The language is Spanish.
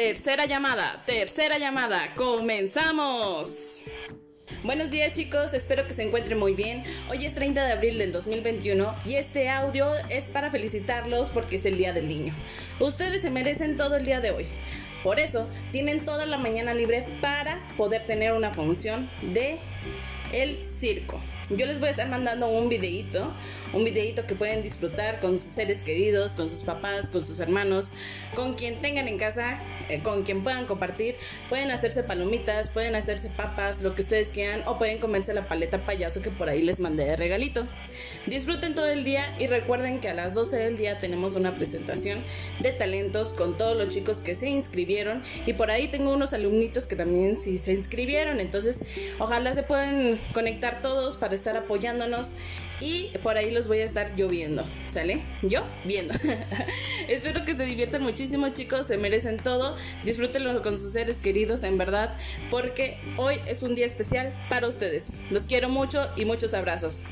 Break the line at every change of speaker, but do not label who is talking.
Tercera llamada, tercera llamada, comenzamos. Buenos días chicos, espero que se encuentren muy bien. Hoy es 30 de abril del 2021 y este audio es para felicitarlos porque es el Día del Niño. Ustedes se merecen todo el día de hoy. Por eso tienen toda la mañana libre para poder tener una función de el circo. Yo les voy a estar mandando un videito, un videito que pueden disfrutar con sus seres queridos, con sus papás, con sus hermanos, con quien tengan en casa, eh, con quien puedan compartir. Pueden hacerse palomitas, pueden hacerse papas, lo que ustedes quieran, o pueden comerse la paleta payaso que por ahí les mandé de regalito. Disfruten todo el día y recuerden que a las 12 del día tenemos una presentación de talentos con todos los chicos que se inscribieron y por ahí tengo unos alumnitos que también sí se inscribieron, entonces ojalá se puedan conectar todos para estar apoyándonos y por ahí los voy a estar lloviendo, ¿sale? Yo viendo. Espero que se diviertan muchísimo chicos, se merecen todo, disfrútenlo con sus seres queridos en verdad, porque hoy es un día especial para ustedes. Los quiero mucho y muchos abrazos.